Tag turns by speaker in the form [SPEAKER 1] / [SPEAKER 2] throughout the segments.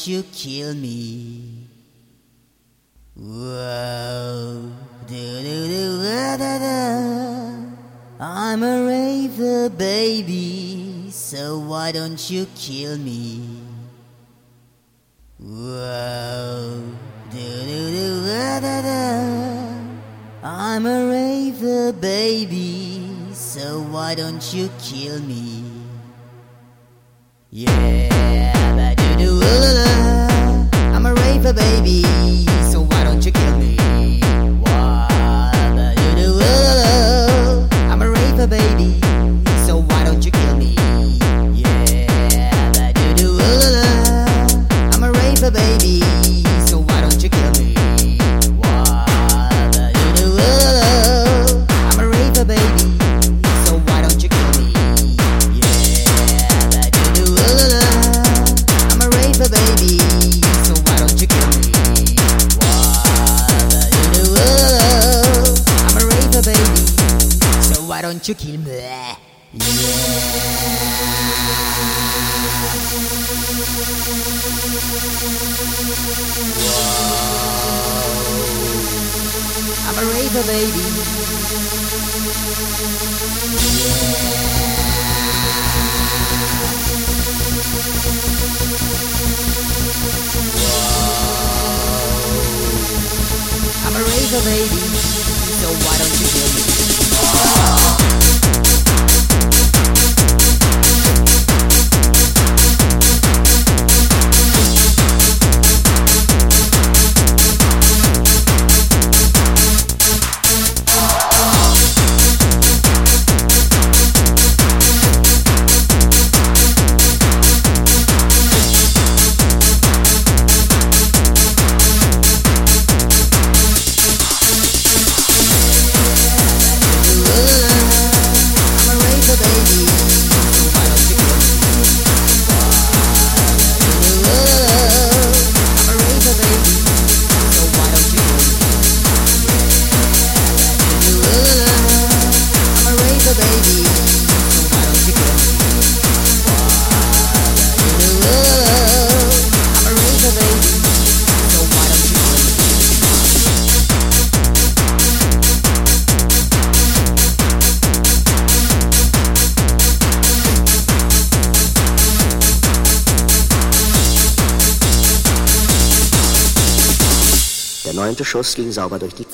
[SPEAKER 1] don't you kill me? Whoa. I'm a raver baby, so why don't you kill me? Whoa. I'm a raver baby, so why don't you kill me?
[SPEAKER 2] Schuss ging sauber durch die...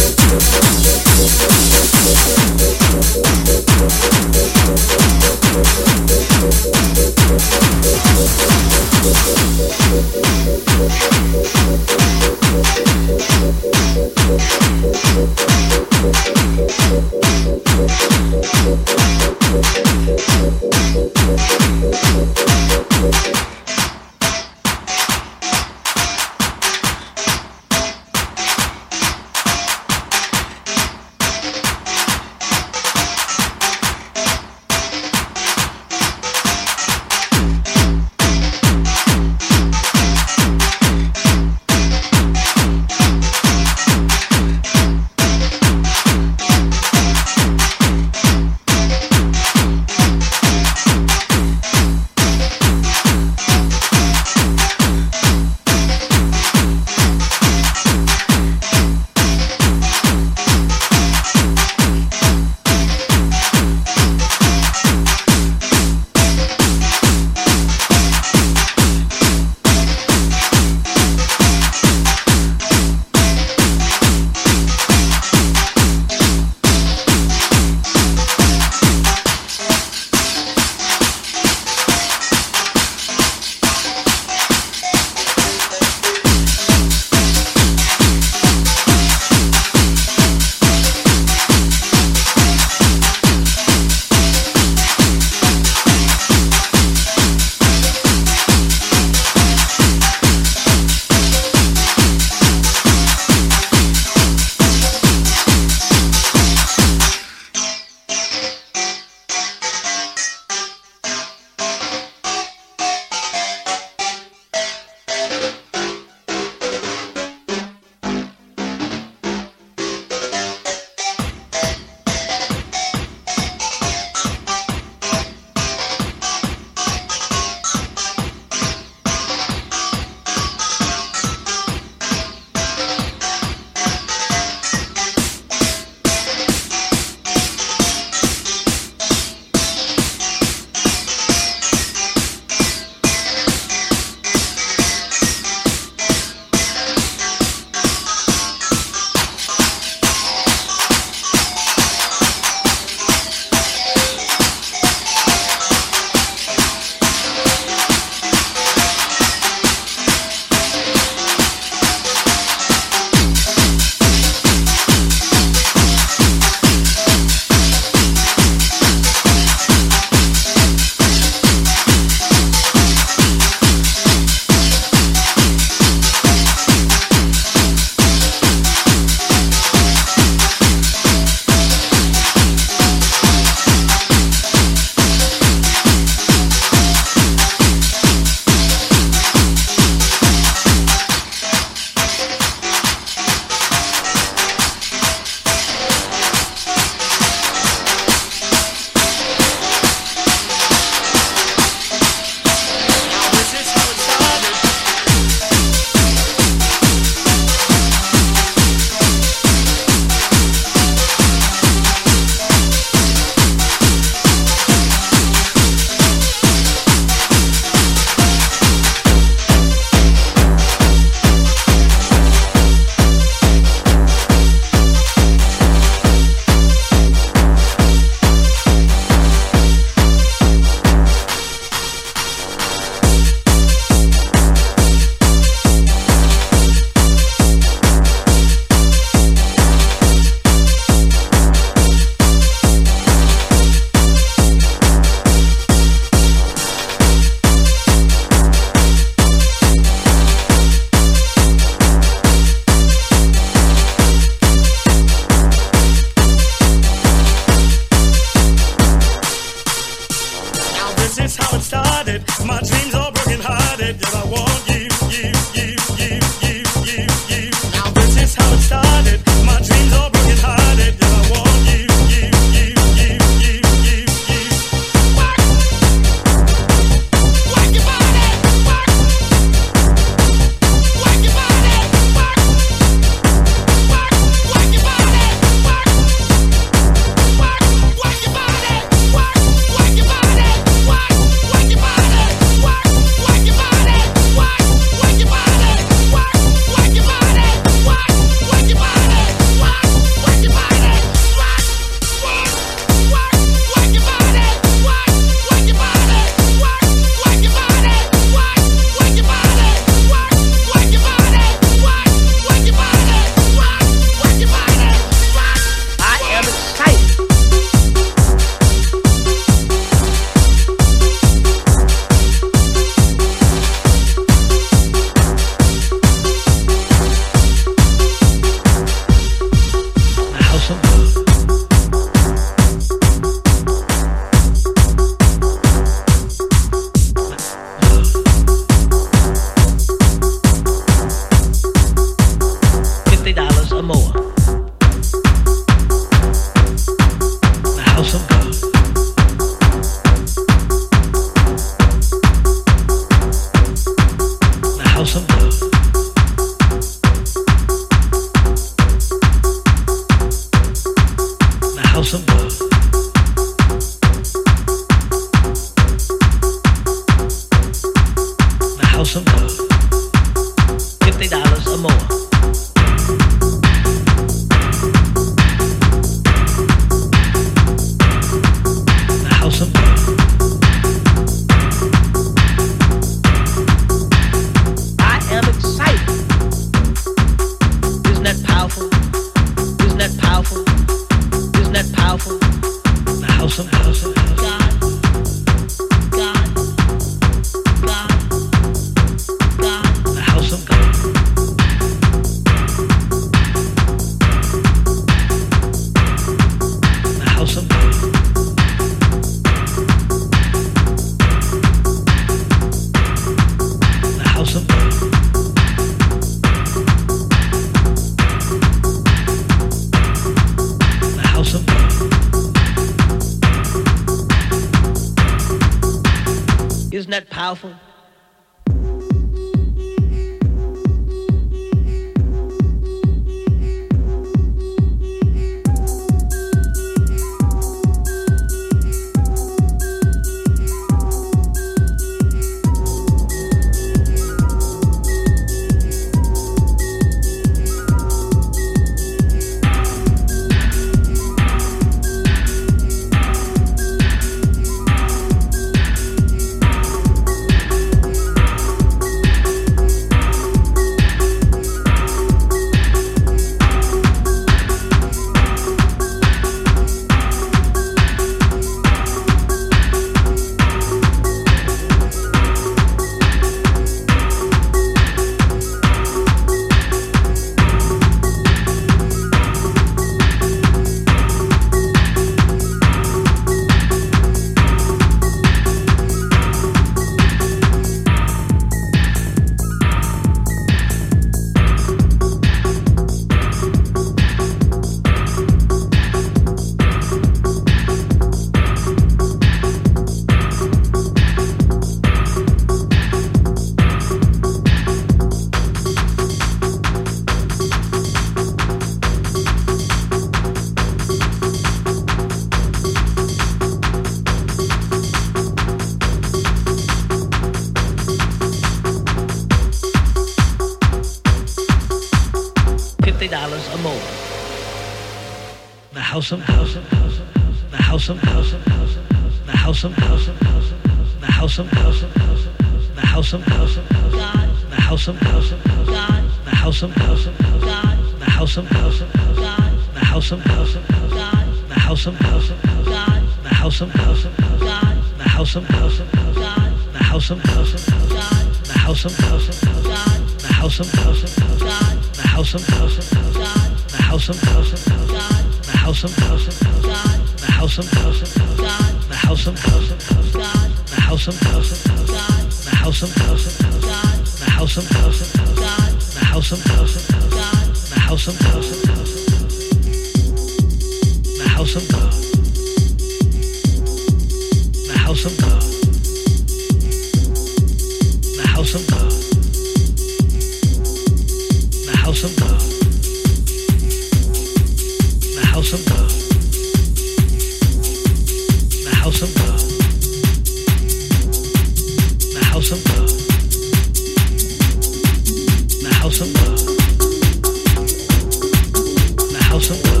[SPEAKER 3] tell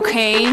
[SPEAKER 3] fuck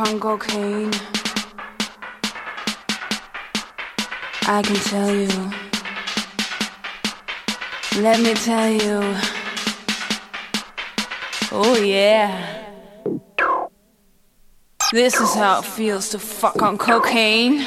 [SPEAKER 3] on cocaine. I can tell you. Let me tell you. Oh, yeah. This is how it feels to fuck on cocaine.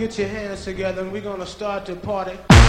[SPEAKER 4] Get your hands together and we're gonna start the party.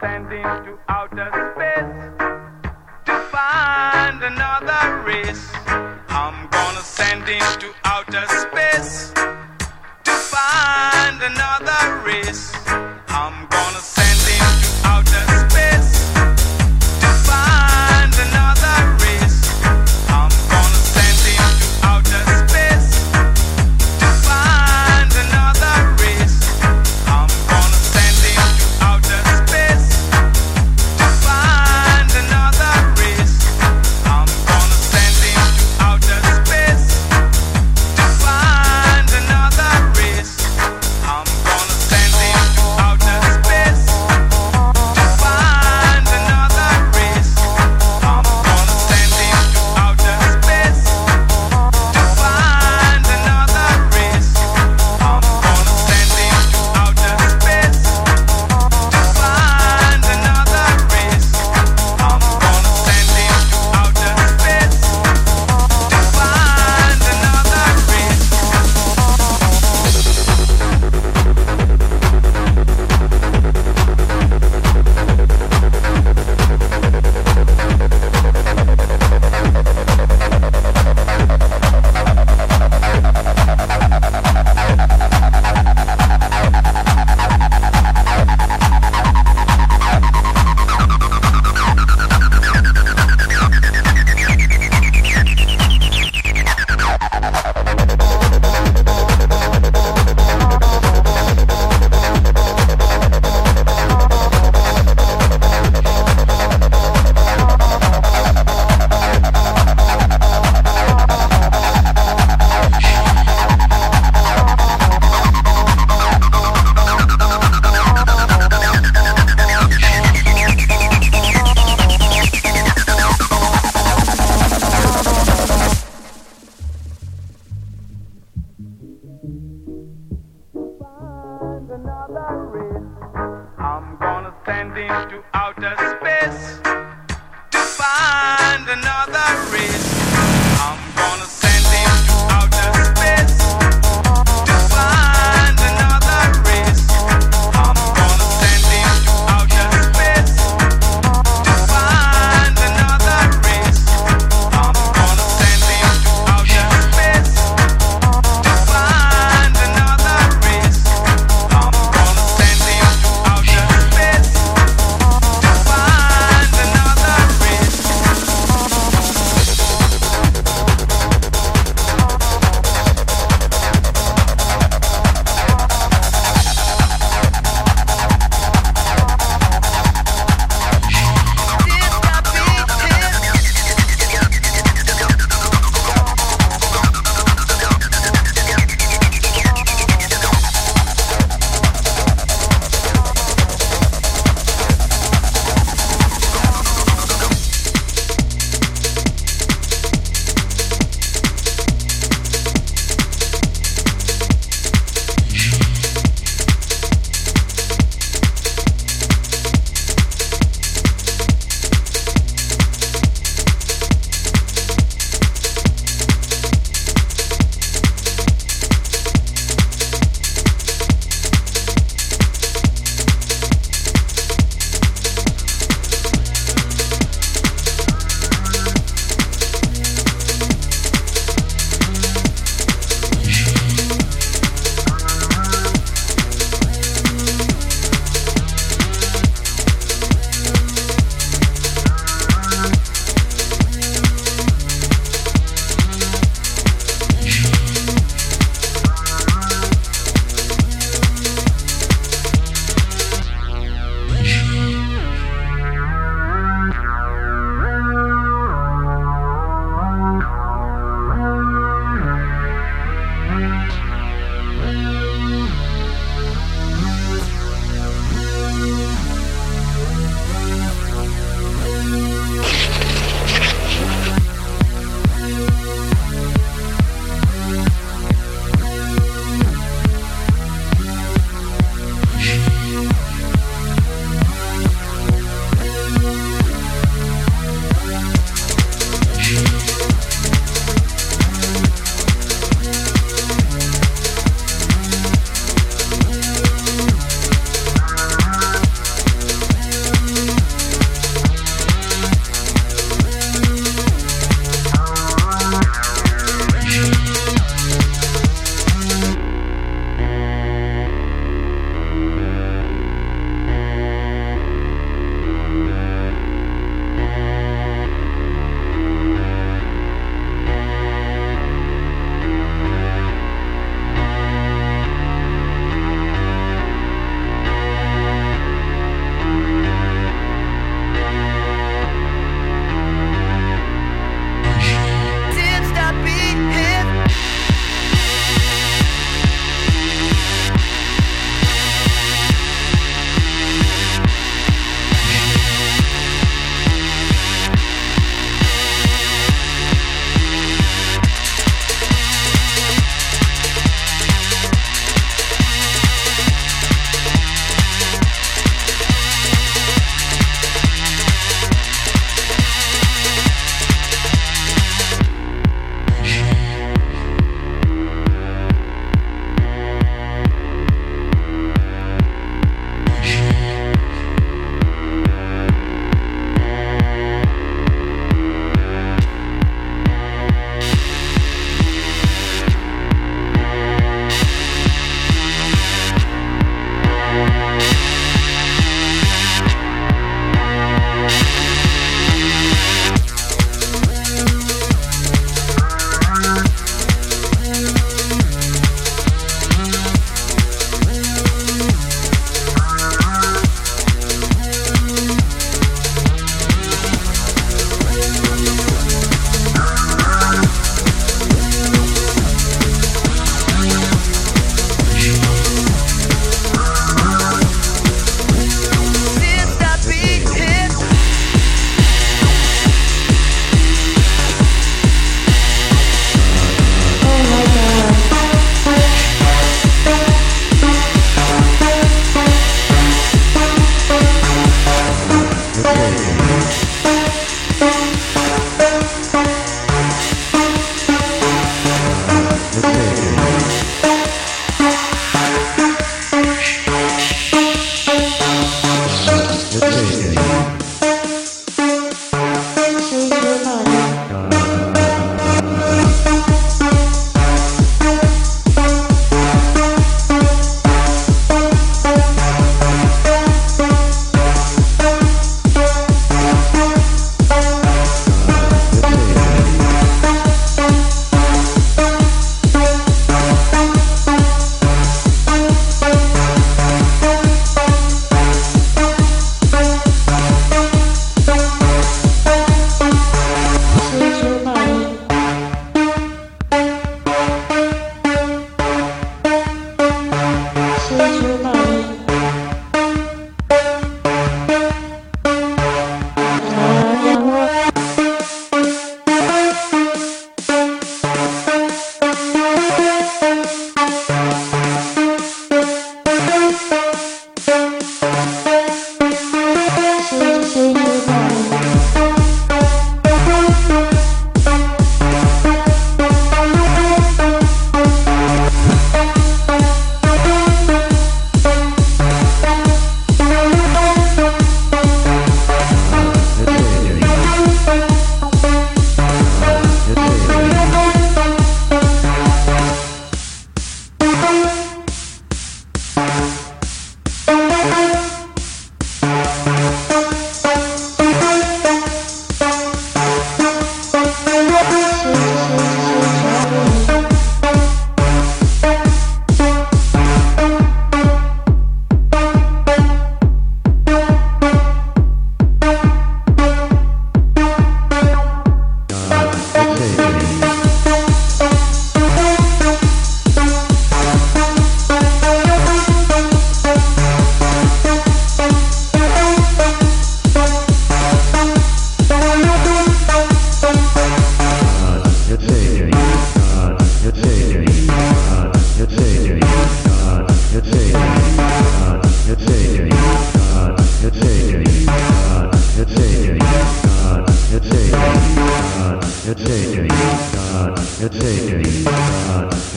[SPEAKER 5] send into outer space to find another race. I'm gonna send into outer space to find another race.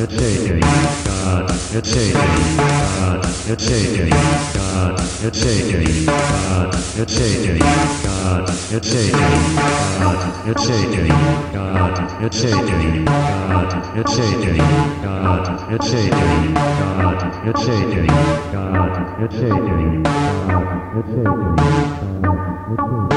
[SPEAKER 5] it's aching. God, it's aching. God, it's aching. God, it's aching. God, it's aching. God, it's aching. God, it's aching. God, it's aching. God, it's aching.
[SPEAKER 2] God,
[SPEAKER 6] it's aching. God, it's aching. God, it's aching.
[SPEAKER 7] God, it's aching. God, it's aching.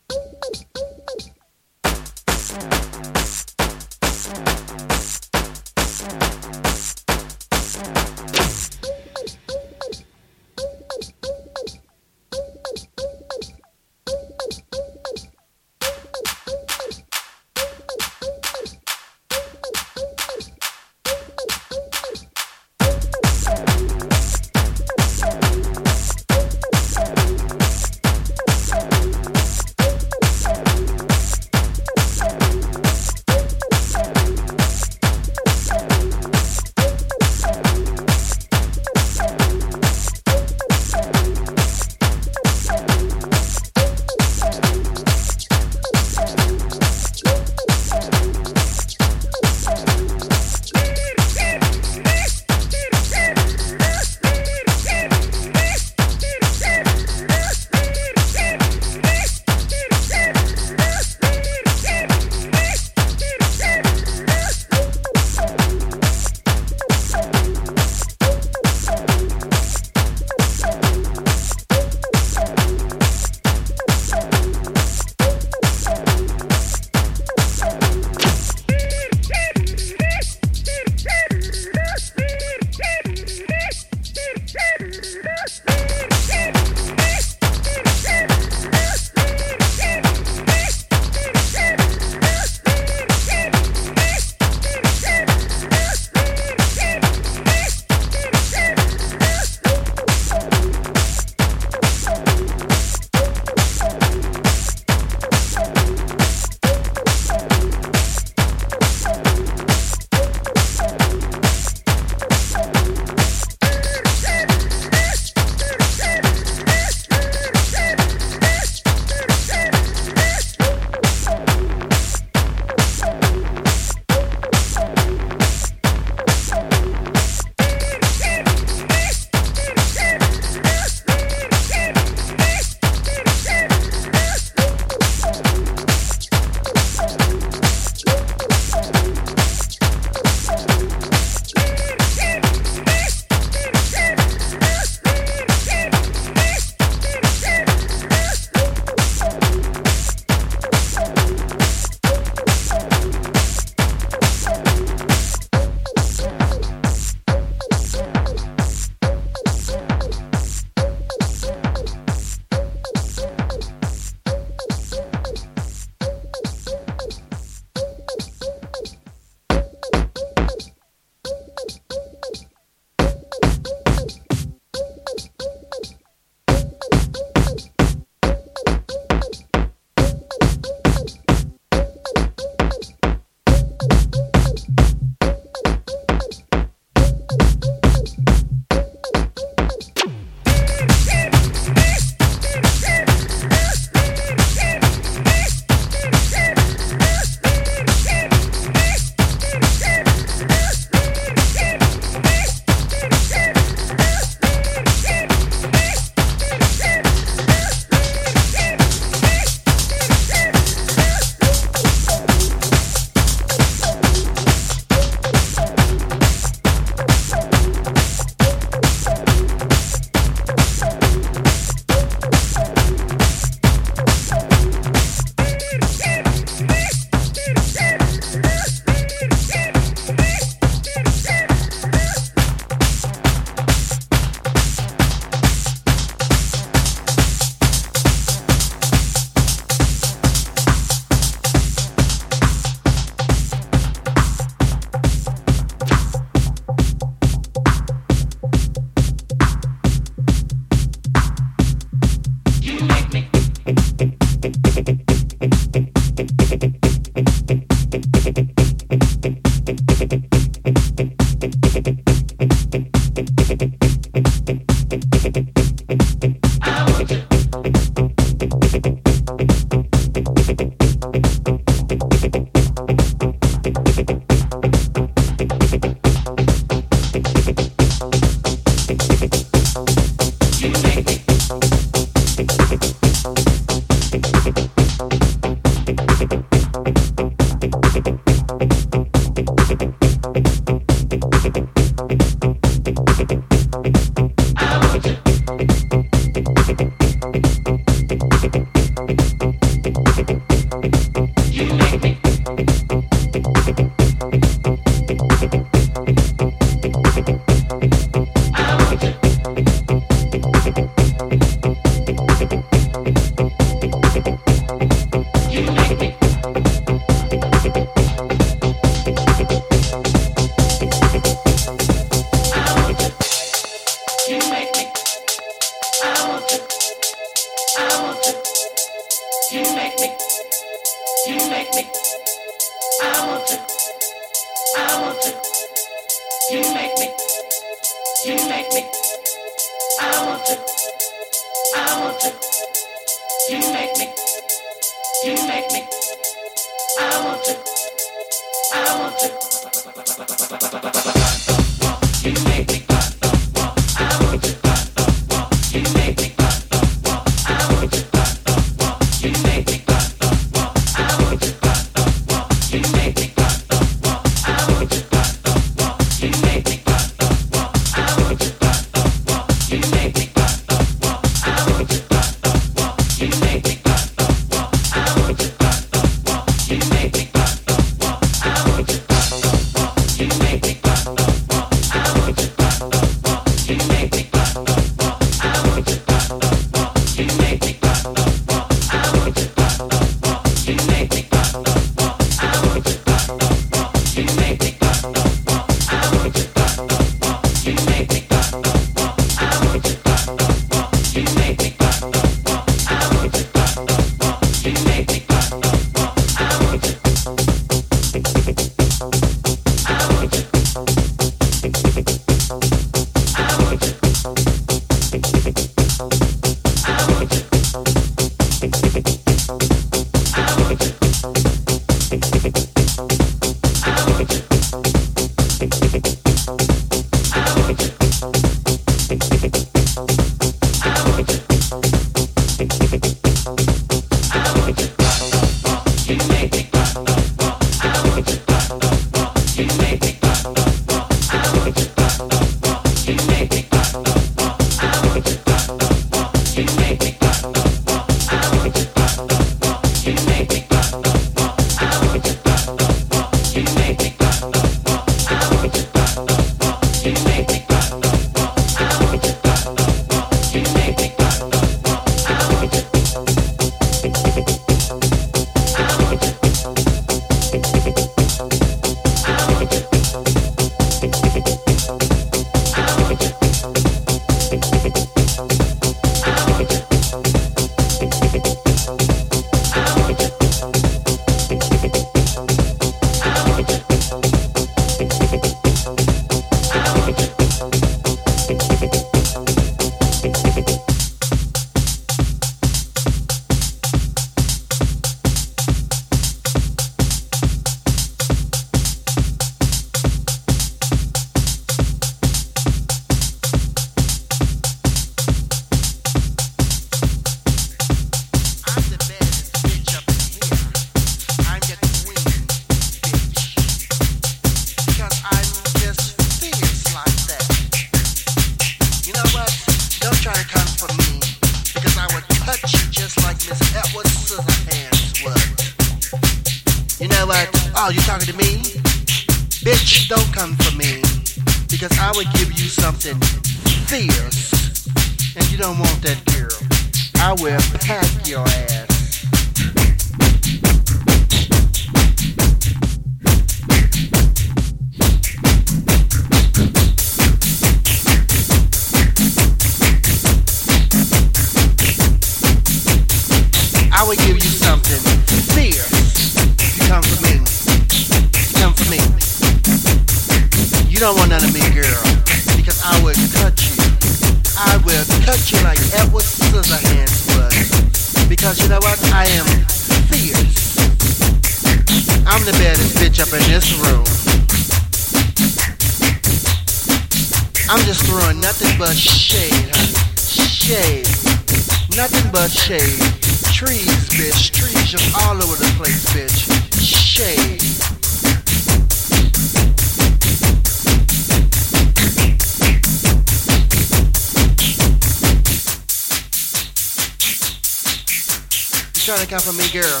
[SPEAKER 7] Trying to come for me, girl.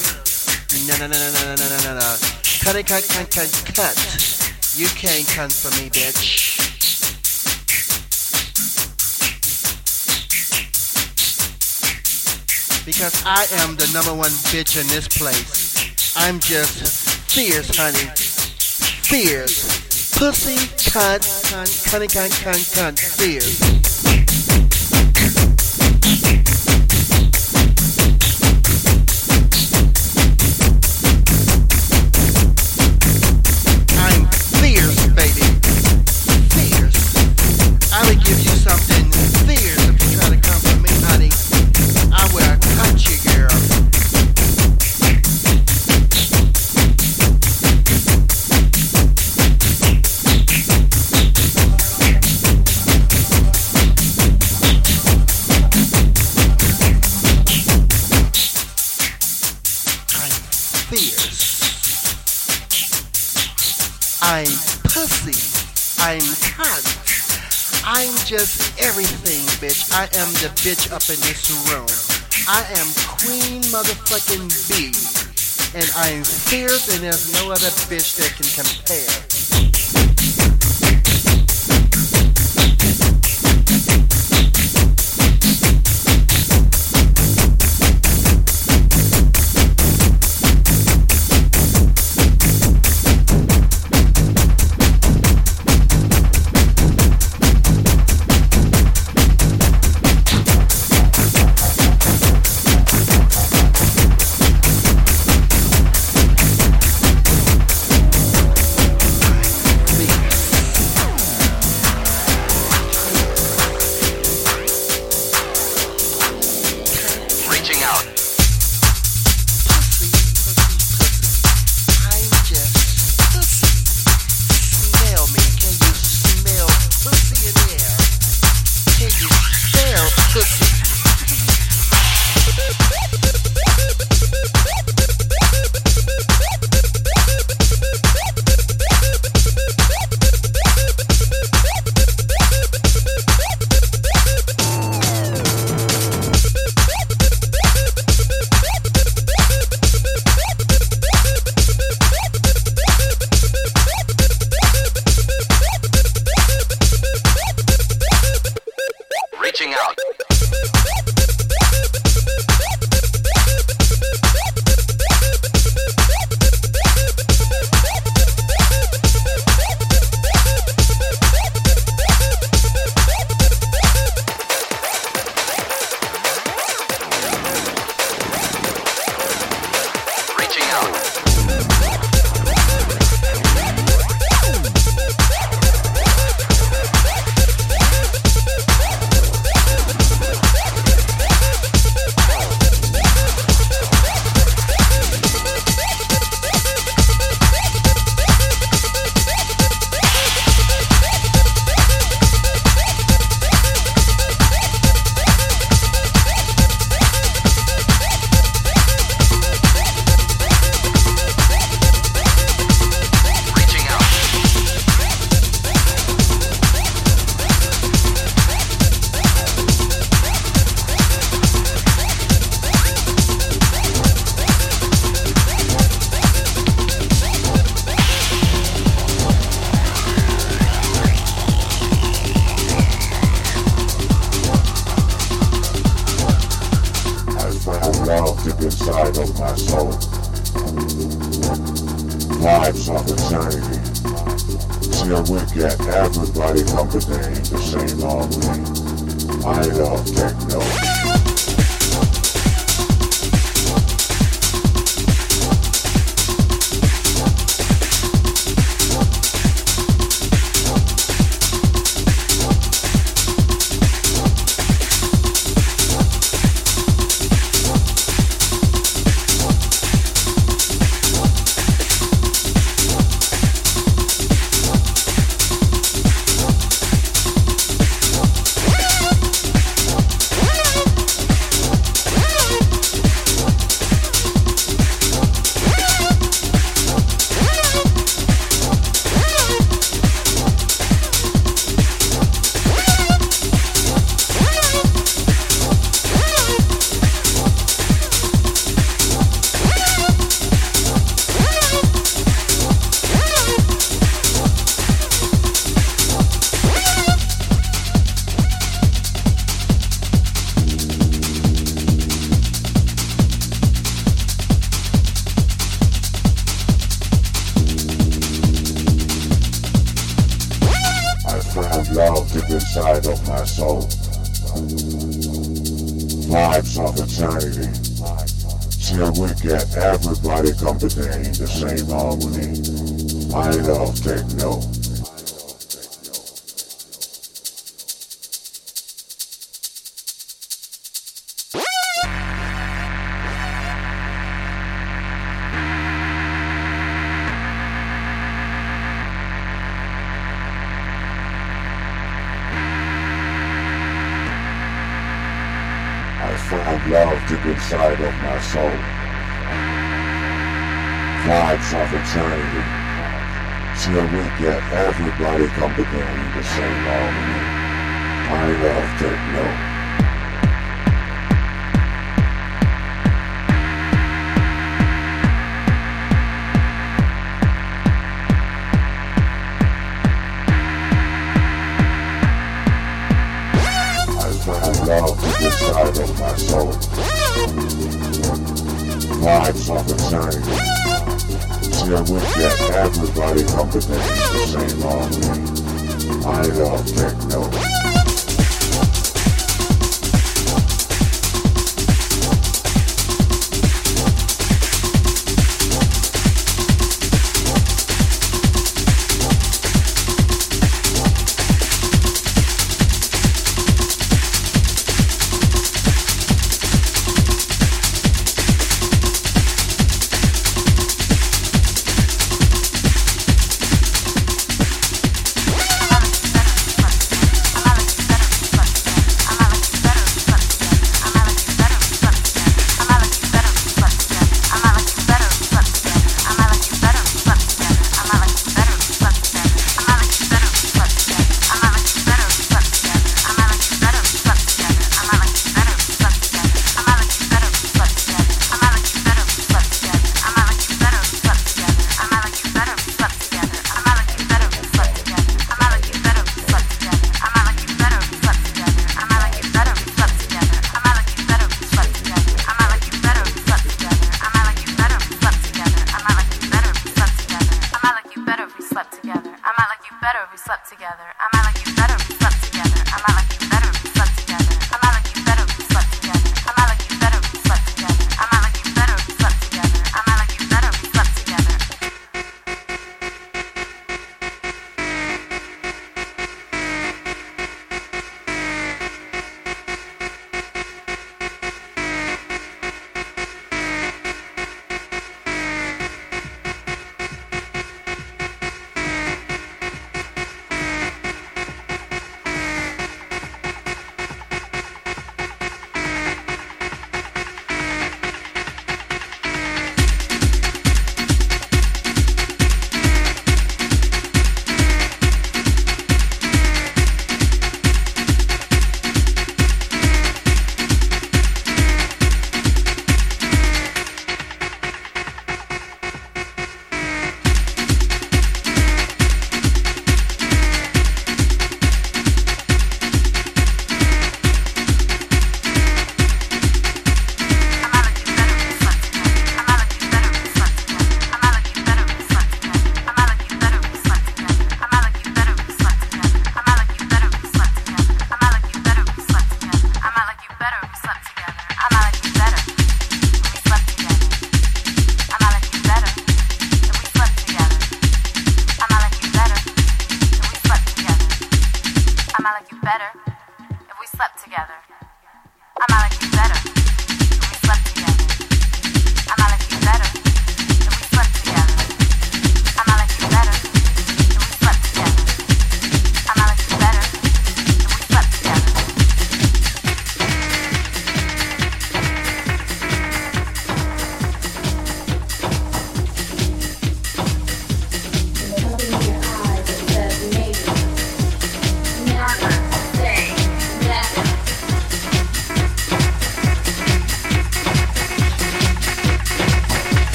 [SPEAKER 7] No, no, no, no, no, no, no, no, no. Cut it, cut, cut, cut, cut. You can't come for me, bitch. Because I am the number one bitch in this place. I'm just fierce, honey. Fierce. Pussy, cunt, cunt, cunny, cunt, cunt, cunt, fierce. Just everything, bitch. I am the bitch up in this room. I am Queen motherfucking B. And I'm fierce and there's no other bitch that can compare.